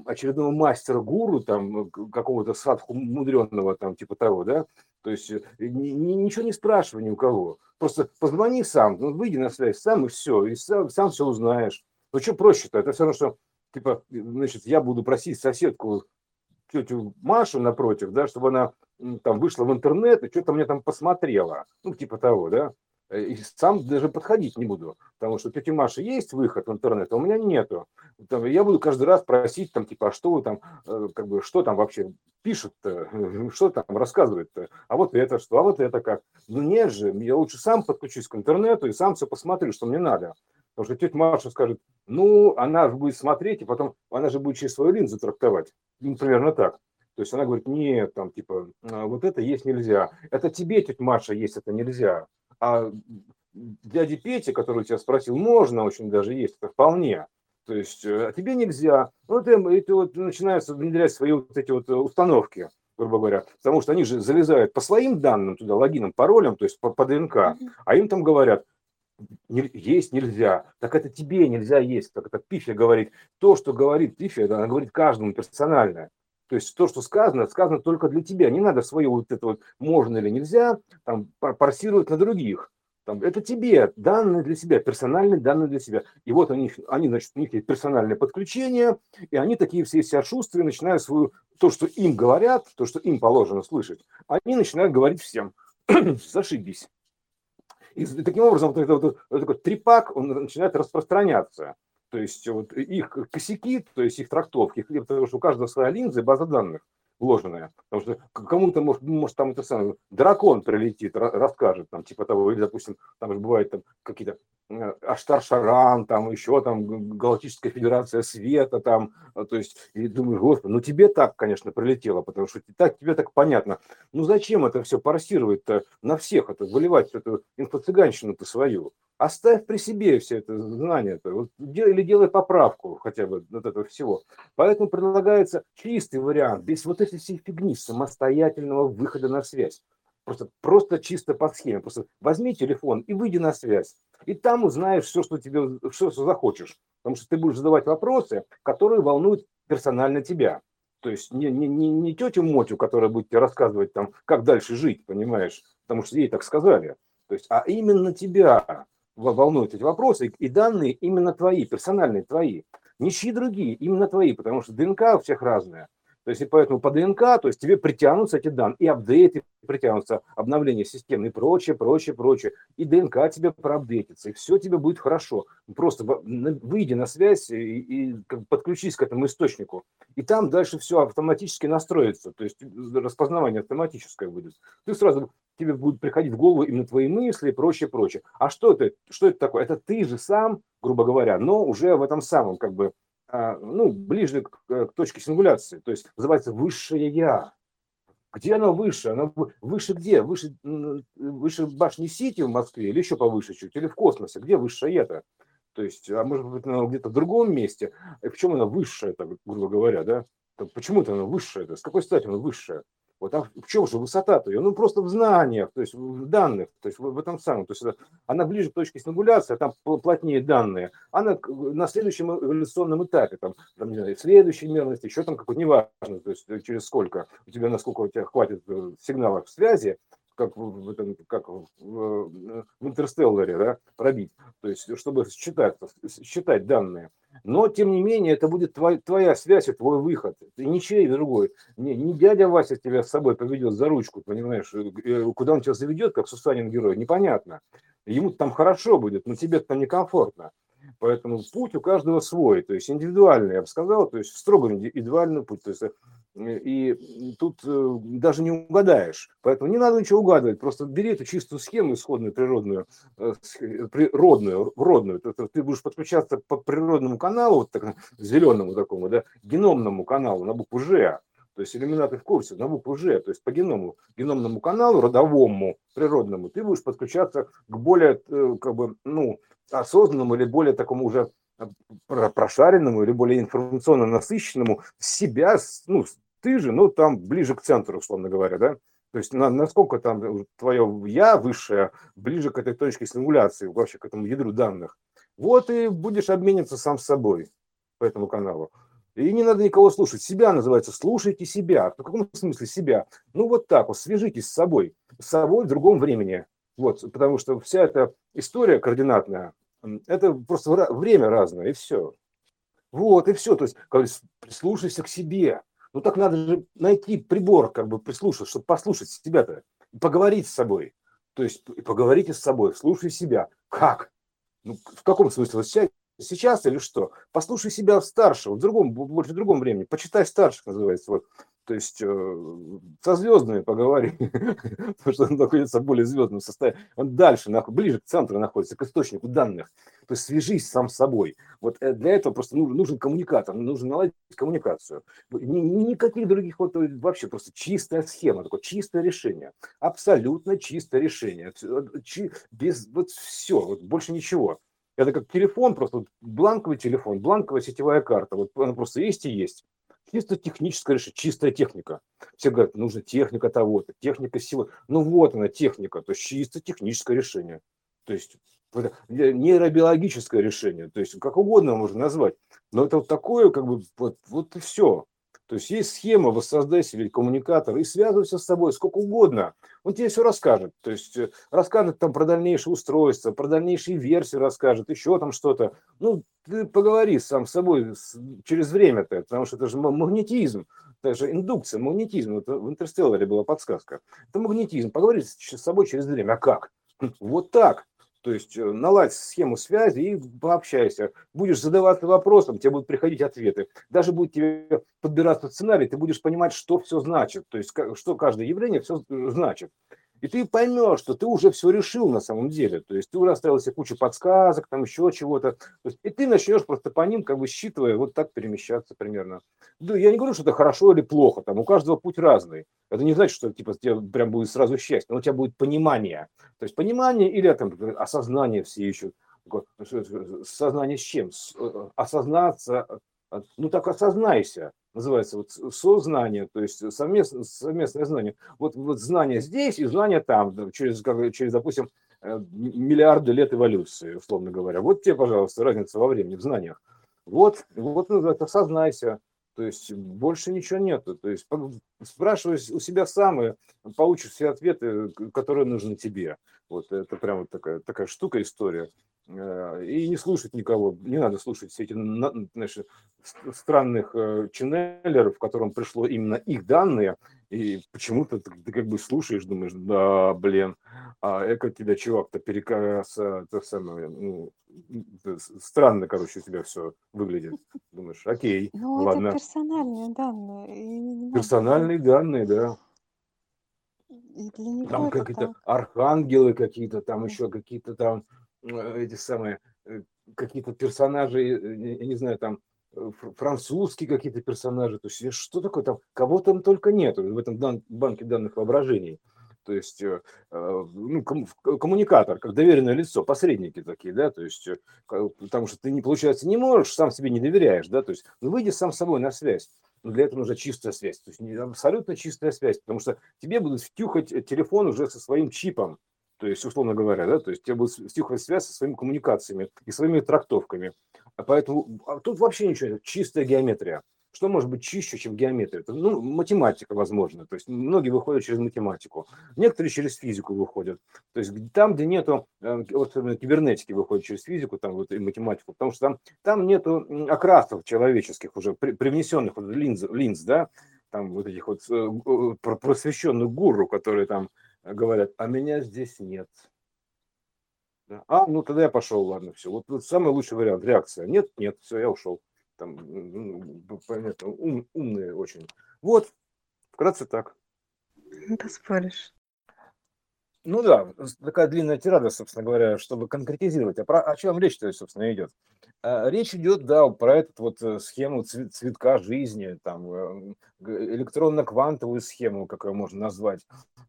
очередного мастера-гуру, там, какого-то садху мудренного, там, типа того, да, то есть э, ни, ничего не спрашивай ни у кого. Просто позвони сам, ну, выйди на связь сам и все, и сам, сам все узнаешь. Ну что проще-то? Это все равно, что типа, значит, я буду просить соседку, тетю Машу напротив, да, чтобы она там вышла в интернет и что-то мне там посмотрела, ну, типа того, да, Э, и сам даже подходить не буду, потому что у тети Маши есть выход в интернет, а у меня нету. Я буду каждый раз просить, там, типа, а что вы там, э, как бы, что там вообще пишут что там рассказывают-то, а вот это что, а вот это как. Ну нет же, я лучше сам подключусь к интернету и сам все посмотрю, что мне надо. Потому что тетя Маша скажет, ну, она же будет смотреть, и потом она же будет через свою линзу трактовать. Ну, примерно так. То есть она говорит, нет, там, типа, «А вот это есть нельзя. Это тебе, тетя Маша, есть это нельзя. А дяде Пете, который тебя спросил, можно очень даже есть, это вполне. То есть, э, а тебе нельзя. Ну, это, это вот начинаются внедрять свои вот эти вот э, установки, грубо говоря. Потому что они же залезают по своим данным туда, логинам, паролям, то есть по, по ДНК, а им там говорят, есть нельзя. Так это тебе нельзя есть. Так это Пифия говорит. То, что говорит Пифия, она говорит каждому персонально. То есть то, что сказано, сказано только для тебя. Не надо свое вот это вот можно или нельзя там парсировать на других. Там, это тебе, данные для себя, персональные данные для себя. И вот они, они, значит, у них есть персональное подключение, и они такие все себя шустрые, начинают свою, то, что им говорят, то, что им положено слышать, они начинают говорить всем. Зашибись. И таким образом вот этот вот, вот такой трипак, он начинает распространяться. То есть вот их косяки, то есть их трактовки, потому что у каждого своя линза и база данных вложенная. Потому что кому-то, может, может там это самое, дракон прилетит, расскажет, там, типа того, или, допустим, там же бывает там какие-то э, Аштар-Шаран, там еще там Галактическая Федерация Света, там, э, то есть, и думаешь, господи, ну тебе так, конечно, прилетело, потому что так, тебе так понятно. Ну зачем это все парсировать-то на всех, это выливать эту инфо-цыганщину-то свою? Оставь при себе все это знание, -то. Вот, или делай поправку хотя бы от этого всего. Поэтому предлагается чистый вариант, без вот этой всей фигни самостоятельного выхода на связь. Просто, просто чисто по схеме. Просто возьми телефон и выйди на связь. И там узнаешь все, что тебе все, что захочешь. Потому что ты будешь задавать вопросы, которые волнуют персонально тебя. То есть не, не, не, не тетю Мотю, которая будет тебе рассказывать, там, как дальше жить, понимаешь, потому что ей так сказали. То есть, а именно тебя волнуют эти вопросы, и данные именно твои, персональные твои, не чьи другие, именно твои, потому что ДНК у всех разная. То есть, и поэтому по ДНК, то есть тебе притянутся эти данные, и апдейты притянутся, обновление системы и прочее, прочее, прочее. И ДНК тебе проапдейтится, и все тебе будет хорошо. Просто выйди на связь и, и подключись к этому источнику. И там дальше все автоматически настроится, то есть распознавание автоматическое будет. Ты сразу тебе будут приходить в голову именно твои мысли и прочее, прочее. А что это? Что это такое? Это ты же сам, грубо говоря, но уже в этом самом, как бы, ну, ближе к, к точке сингуляции. То есть называется высшее я. Где оно выше? Оно выше где? Выше, выше башни Сити в Москве или еще повыше чуть? Или в космосе? Где высшее это? То есть, а может быть, оно где-то в другом месте? И в чем оно высшее, это, грубо говоря, да? Почему это оно высшее? -то? С какой стати оно высшее? Вот, а в чем же высота-то ее? Ну, просто в знаниях, то есть в данных, то есть в, в этом самом. То есть она ближе к точке сингуляции, а там плотнее данные. Она на следующем эволюционном этапе, там, там не знаю, следующей мерности, еще там какой-то, неважно, то есть через сколько, у тебя, насколько у тебя хватит э, сигналов связи, как в, этом, как в, в Интерстелларе, да, пробить, то есть чтобы считать, считать данные. Но, тем не менее, это будет твой, твоя связь и твой выход. И ничей другой. Не, не дядя Вася тебя с собой поведет за ручку, понимаешь, э, куда он тебя заведет, как Сусанин герой, непонятно. Ему там хорошо будет, но тебе там некомфортно. Поэтому путь у каждого свой, то есть индивидуальный, я бы сказал, то есть строго индивидуальный путь. То есть и тут э, даже не угадаешь. Поэтому не надо ничего угадывать. Просто бери эту чистую схему исходную, природную, э, природную, родную. Ты будешь подключаться по природному каналу, вот так, зеленому такому, да, геномному каналу на букву Ж. То есть иллюминаты в курсе, на букву Ж, то есть по геному, геномному каналу, родовому, природному, ты будешь подключаться к более, э, как бы, ну, осознанному или более такому уже прошаренному или более информационно насыщенному себя, ну, ты же, ну, там ближе к центру, условно говоря, да? То есть на, насколько там твое я высшее ближе к этой точке сингуляции, вообще к этому ядру данных. Вот и будешь обмениваться сам с собой по этому каналу. И не надо никого слушать. Себя называется «слушайте себя». В каком смысле себя? Ну вот так вот, свяжитесь с собой. С собой в другом времени. Вот, потому что вся эта история координатная, это просто время разное, и все. Вот, и все. То есть, прислушайся к себе. Ну так надо же найти прибор, как бы прислушаться, чтобы послушать себя-то, поговорить с собой. То есть поговорите с собой, слушай себя. Как? Ну, в каком смысле? Вот сейчас, сейчас или что? Послушай себя старшего, в другом, больше в другом времени. Почитай старших, называется. Вот то есть э, со звездами поговори, потому что он находится в более звездном состоянии. Он дальше, ближе к центру находится, к источнику данных. То есть свяжись сам с собой. Вот э, для этого просто нужен, нужен коммуникатор, нужно наладить коммуникацию. Никаких других, вот вообще просто чистая схема, такое чистое решение. Абсолютно чистое решение. Без вот все, вот больше ничего. Это как телефон, просто бланковый телефон, бланковая сетевая карта. Вот она просто есть и есть. Чисто техническое решение, чистая техника. Все говорят, нужна техника того-то, техника силы. Ну вот она, техника, то есть чисто техническое решение. То есть нейробиологическое решение, то есть как угодно можно назвать. Но это вот такое, как бы, вот, вот и все. То есть есть схема, воссоздай себе коммуникатор и связывайся с собой сколько угодно. Он тебе все расскажет. То есть э, расскажет там про дальнейшее устройство, про дальнейшие версии расскажет, еще там что-то. Ну, ты поговори сам с собой через время-то, потому что это же магнетизм, это же индукция, магнетизм. Это в Интерстелларе была подсказка. Это магнетизм. Поговори с собой через время. А как? Вот так. То есть э, наладь схему связи и пообщайся. Будешь задаваться вопросом, тебе будут приходить ответы. Даже будет тебе подбираться сценарий, ты будешь понимать, что все значит. То есть что каждое явление все э, значит. И ты поймешь, что ты уже все решил на самом деле. То есть ты уже оставил себе кучу подсказок, там еще чего-то. И ты начнешь просто по ним, как бы считывая, вот так перемещаться примерно. Да, я не говорю, что это хорошо или плохо, там у каждого путь разный. Это не значит, что типа тебе прям будет сразу счастье, но у тебя будет понимание. То есть понимание или там, осознание все ищут. Сознание с чем? Э, осознаться, ну так осознайся называется вот сознание, то есть совместное, совместное знание. Вот, вот знание здесь и знание там, через, как, через, допустим, э, миллиарды лет эволюции, условно говоря. Вот тебе, пожалуйста, разница во времени, в знаниях. Вот, вот называется сознайся. То есть больше ничего нету. То есть спрашивай у себя сам и получишь все ответы, которые нужны тебе. Вот это прям вот такая, такая штука, история. Э, и не слушать никого. Не надо слушать все эти знаешь, странных э, ченнелеров, в котором пришло именно их данные, и почему-то ты, ты как бы слушаешь, думаешь, да, блин, а эко тебя чувак-то переказ, это самое, ну, странно, короче, у тебя все выглядит. Думаешь, окей, ну, ладно. это персональные данные. Персональные данные, да. там какие-то архангелы какие-то, там еще какие-то там эти самые э, какие-то персонажи, э, я не знаю, там французские какие-то персонажи, то есть что такое там, кого там только нет в этом дан, банке данных воображений. То есть ну, коммуникатор, как доверенное лицо, посредники такие, да, то есть потому что ты не получается не можешь, сам себе не доверяешь, да, то есть ну, выйди сам с собой на связь. Но для этого нужна чистая связь, то есть абсолютно чистая связь, потому что тебе будут втюхать телефон уже со своим чипом, то есть, условно говоря, да, то есть у тебя будет стиховая связь со своими коммуникациями и своими трактовками. А поэтому а тут вообще ничего чистая геометрия. Что может быть чище, чем геометрия? Это, ну, математика, возможно. То есть многие выходят через математику, некоторые через физику выходят. То есть там, где нету, э, вот кибернетики выходят через физику, там вот и математику, потому что там, там нету окрасов человеческих уже, привнесенных вот линз, линз, да, там вот этих вот э, просвещенных гуру, которые там говорят, а меня здесь нет. А, ну тогда я пошел, ладно, все. Вот, вот самый лучший вариант, реакция. Нет, нет, все, я ушел. Там, ну, понятно, ум, умные очень. Вот, вкратце так. Ну, ты споришь. Ну да, такая длинная тирада, собственно говоря, чтобы конкретизировать. А про, о чем речь-то, собственно, идет? А, речь идет, да, про эту вот э, схему цветка жизни, там, э, электронно-квантовую схему, как ее можно назвать,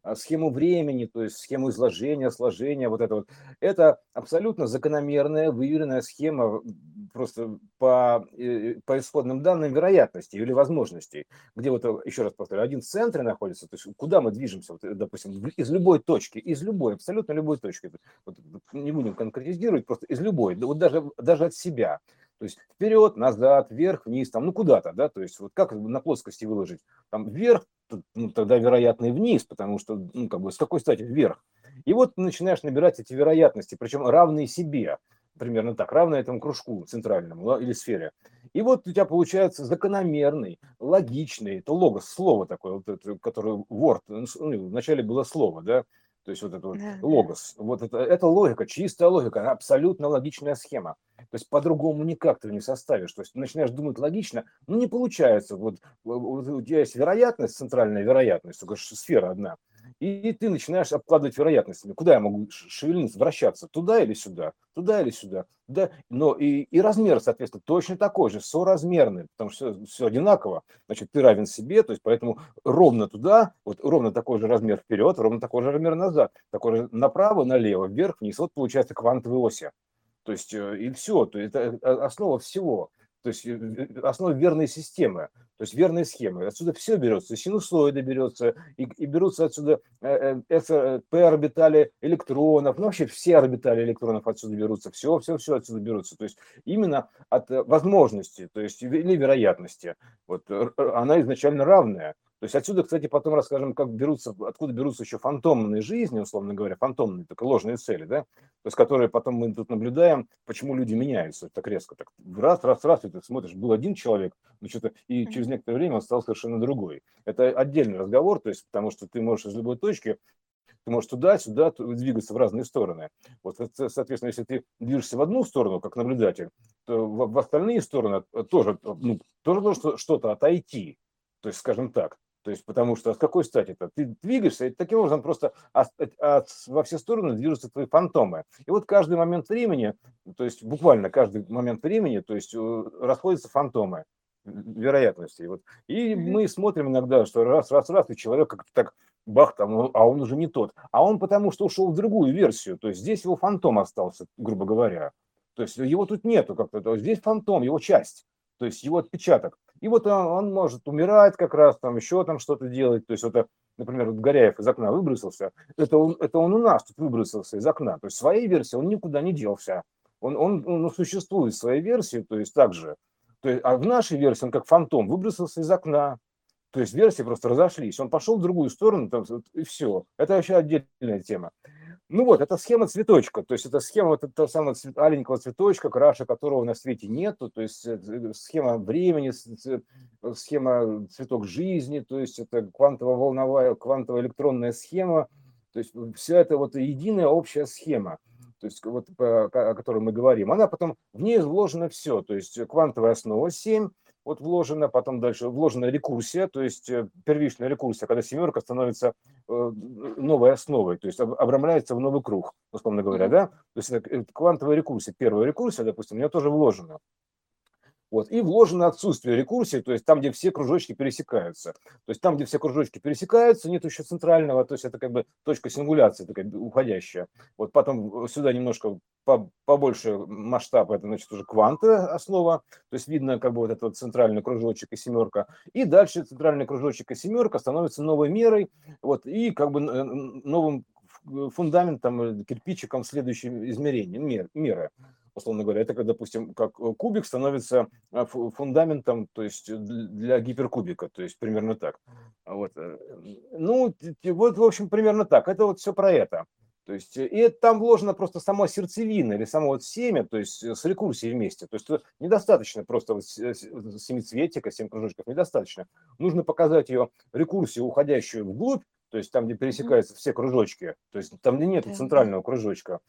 а, схему времени, то есть схему изложения, сложения, вот это вот. Это абсолютно закономерная, выверенная схема просто по, э, по исходным данным вероятности или возможностей, где вот, еще раз повторю, один в центре находится, то есть куда мы движемся, вот, допустим, из любой точки, из любой, абсолютно любой точки, вот, не будем конкретизировать, просто из любой, вот даже, даже от себя, то есть вперед, назад, вверх, вниз, там, ну куда-то, да, то есть вот как на плоскости выложить, там вверх, ну, тогда вероятно и вниз, потому что, ну, как бы, с какой стати вверх? И вот ты начинаешь набирать эти вероятности, причем равные себе, примерно так, равные этому кружку центральному или сфере. И вот у тебя получается закономерный, логичный, это логос, слово такое, вот это, которое word, ну, ну вначале было слово, да, то есть вот это вот да, логос, вот это, это логика, чистая логика, абсолютно логичная схема. То есть по-другому никак ты не составишь. То есть начинаешь думать логично, ну не получается. Вот, вот у тебя есть вероятность, центральная вероятность, только сфера одна – и ты начинаешь обкладывать вероятностями. Куда я могу шевельнуться, вращаться? Туда или сюда? Туда или сюда? Да, но и, и размер, соответственно, точно такой же, соразмерный, потому что все, все одинаково. Значит, ты равен себе, то есть поэтому ровно туда, вот ровно такой же размер вперед, ровно такой же размер назад, такой же направо, налево, вверх, вниз. Вот получается квантовые оси. То есть э, и все, то есть это э, основа всего то есть э, основа верной системы, то есть верные схемы. Отсюда все берется, синусоиды берется, и, и берутся отсюда э, э, p-орбитали электронов, ну вообще все орбитали электронов отсюда берутся, все, все, все отсюда берутся. То есть именно от возможности, то есть или вероятности. Вот она изначально равная. То есть отсюда, кстати, потом расскажем, как берутся, откуда берутся еще фантомные жизни, условно говоря, фантомные, только ложные цели, да, то есть которые потом мы тут наблюдаем, почему люди меняются так резко, так раз, раз, раз, и ты смотришь, был один человек, ну что-то, и через некоторое время он стал совершенно другой. Это отдельный разговор, то есть потому что ты можешь из любой точки ты можешь туда-сюда двигаться в разные стороны. Вот, соответственно, если ты движешься в одну сторону, как наблюдатель, то в, в остальные стороны тоже, ну, тоже должно что-то отойти. То есть, скажем так, то есть, потому что с какой стати-то? Ты двигаешься, и таким образом просто от, от, во все стороны движутся твои фантомы. И вот каждый момент времени, то есть буквально каждый момент времени, то есть э, расходятся фантомы вероятностей. Вот. И мы смотрим иногда, что раз, раз, раз, и человек как-то так бах, там, а он уже не тот. А он потому что ушел в другую версию. То есть здесь его фантом остался, грубо говоря. То есть его тут нету как-то. Здесь фантом, его часть. То есть его отпечаток. И вот он, он может умирать как раз, там еще там что-то делать. То есть это, например, вот Горяев из окна выбросился, это он, это он у нас тут выбросился из окна. То есть своей версии он никуда не делся. Он, он, он существует в своей версии, то есть так же. То есть, а в нашей версии он как фантом выбросился из окна. То есть версии просто разошлись. Он пошел в другую сторону, там, и все. Это вообще отдельная тема. Ну вот, это схема цветочка, то есть это схема вот этого самого цвет, аленького цветочка, краша которого на свете нету, то есть э, схема времени, схема цветок жизни, то есть это квантово-волновая, квантово-электронная схема, то есть вся это вот единая общая схема, то есть вот о которой мы говорим, она потом, в ней вложено все, то есть квантовая основа 7, вот вложена, потом дальше вложена рекурсия, то есть э, первичная рекурсия, когда семерка становится э, новой основой, то есть обрамляется в новый круг, условно говоря, да? То есть это квантовая рекурсия, первая рекурсия, допустим, у нее тоже вложена. Вот. И вложено отсутствие рекурсии, то есть там, где все кружочки пересекаются. То есть там, где все кружочки пересекаются, нет еще центрального, то есть это как бы точка сингуляции такая уходящая. Вот потом сюда немножко побольше масштаб, это значит уже кванта основа, то есть видно как бы вот этот центральный кружочек и семерка. И дальше центральный кружочек и семерка становятся новой мерой, вот, и как бы новым фундаментом, кирпичиком следующего измерения, мер, меры условно говоря. Это, допустим, как э, кубик становится а, фундаментом, то есть э, для гиперкубика, то есть примерно так. Вот. Э, ну, вот, в общем, примерно так. Это вот все про это. То есть, и там вложена просто сама сердцевина или само вот семя, то есть с рекурсией вместе. То есть недостаточно просто вот семицветика, семь кружочков, недостаточно. Нужно показать ее рекурсию, уходящую вглубь, то есть там, где пересекаются все кружочки, то есть там, где нет центрального кружочка.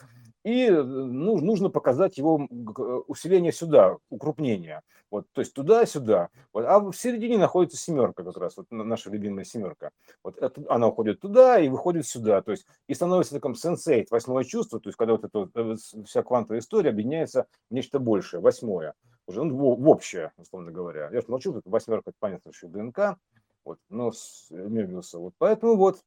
И ну, нужно показать его э, усиление сюда, укрупнение. Вот, то есть туда-сюда. Вот, а в середине находится семерка как раз, вот наша любимая семерка. Вот это, она уходит туда и выходит сюда. То есть и становится таким сенсейт, восьмое чувство, то есть когда вот эта э, вся квантовая история объединяется в нечто большее, восьмое. Уже ну, в общее, условно говоря. Я же молчу, тут восьмерка, это понятно, что ДНК, вот, но с э, Мебиуса. Вот. Поэтому вот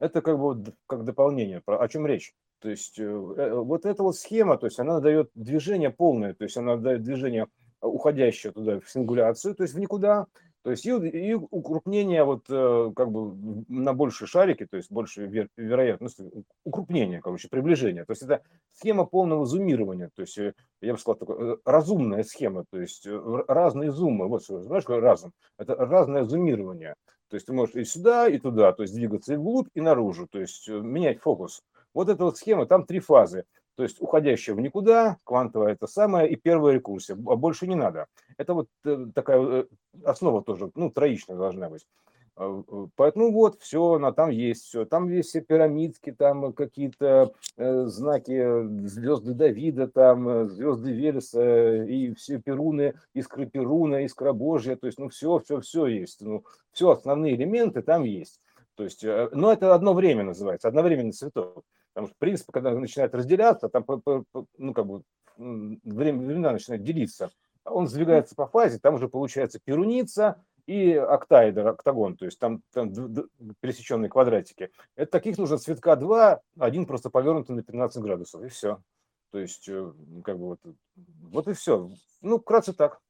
это как бы вот, как дополнение. О чем речь? То есть э, э, вот эта вот схема, то есть она дает движение полное, то есть она дает движение уходящее туда в сингуляцию, то есть в никуда, то есть и, и укрупнение вот как бы на большие шарики, то есть больше вер, вероятность, укрупнение, короче, приближение. То есть это схема полного зумирования, то есть я бы сказал, такая разумная схема, то есть разные зумы, вот знаешь, какой разум? Это разное зумирование. То есть ты можешь и сюда, и туда, то есть двигаться и вглубь, и наружу, то есть менять фокус. Вот эта вот схема, там три фазы. То есть уходящая в никуда, квантовая это самое, и первая рекурсия, а больше не надо. Это вот э, такая э, основа тоже, ну, троичная должна быть. А, поэтому вот, все, она там есть, все. Там есть все пирамидки, там какие-то э, знаки звезды Давида, там э, звезды Велеса и все перуны, искры Перуна, искра Божья. То есть, ну, все, все, все есть. Ну, все основные элементы там есть. То есть, э, но это одно время называется, одновременный цветок. Потому что, в когда начинает разделяться, там, ну, как бы, время, времена начинают делиться, он сдвигается по фазе, там уже получается перуница и октаэдр, октагон, то есть там, там пересеченные квадратики. Это таких нужно цветка два, один просто повернутый на 15 градусов, и все. То есть, э, как бы вот, вот и все. Ну, вкратце так.